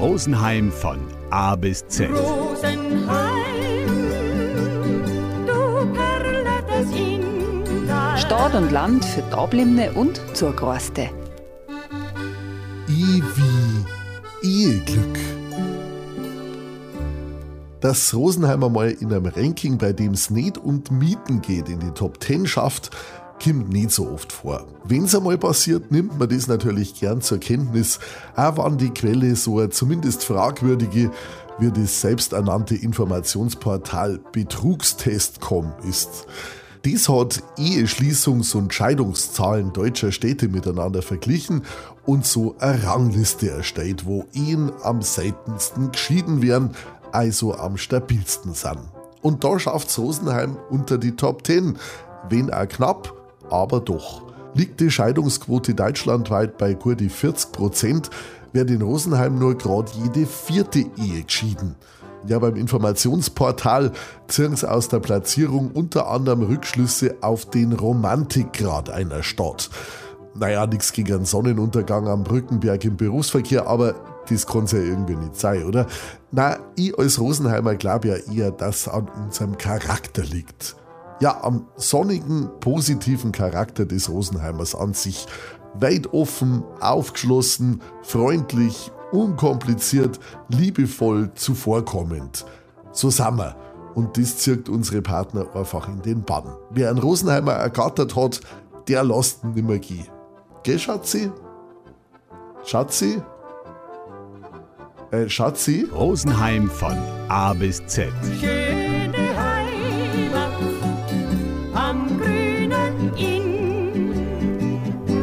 Rosenheim von A bis Z. Rosenheim. Stadt und Land für Dablimne und Zurgroste. I wie Eheglück. Dass Rosenheimer mal in einem Ranking, bei dem es nicht und Mieten geht, in die Top 10 schafft, kommt nicht so oft vor. Wenn es einmal passiert, nimmt man das natürlich gern zur Kenntnis, auch wenn die Quelle so eine zumindest fragwürdige wie das selbsternannte Informationsportal Betrugstest.com ist. Dies hat Eheschließungs- und Scheidungszahlen deutscher Städte miteinander verglichen und so eine Rangliste erstellt, wo Ehen am seltensten geschieden werden, also am stabilsten sind. Und da schafft Rosenheim unter die Top 10, wenn auch knapp, aber doch. Liegt die Scheidungsquote deutschlandweit bei gut 40 Prozent, wird in Rosenheim nur gerade jede vierte Ehe geschieden. Ja, beim Informationsportal ziehen sie aus der Platzierung unter anderem Rückschlüsse auf den Romantikgrad einer Stadt. Naja, nichts gegen einen Sonnenuntergang am Brückenberg im Berufsverkehr, aber das kann ja irgendwie nicht sein, oder? Na, ich als Rosenheimer glaube ja eher, dass an unserem Charakter liegt. Ja, am sonnigen, positiven Charakter des Rosenheimers an sich. Weit offen, aufgeschlossen, freundlich, unkompliziert, liebevoll, zuvorkommend. So sind wir. Und das zirkt unsere Partner einfach in den Bann. Wer einen Rosenheimer ergattert hat, der lässt ihn nimmer gehen. Gell, Schatzi? Schatzi? Äh, Schatzi? Rosenheim von A bis Z.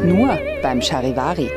Nur beim Charivari.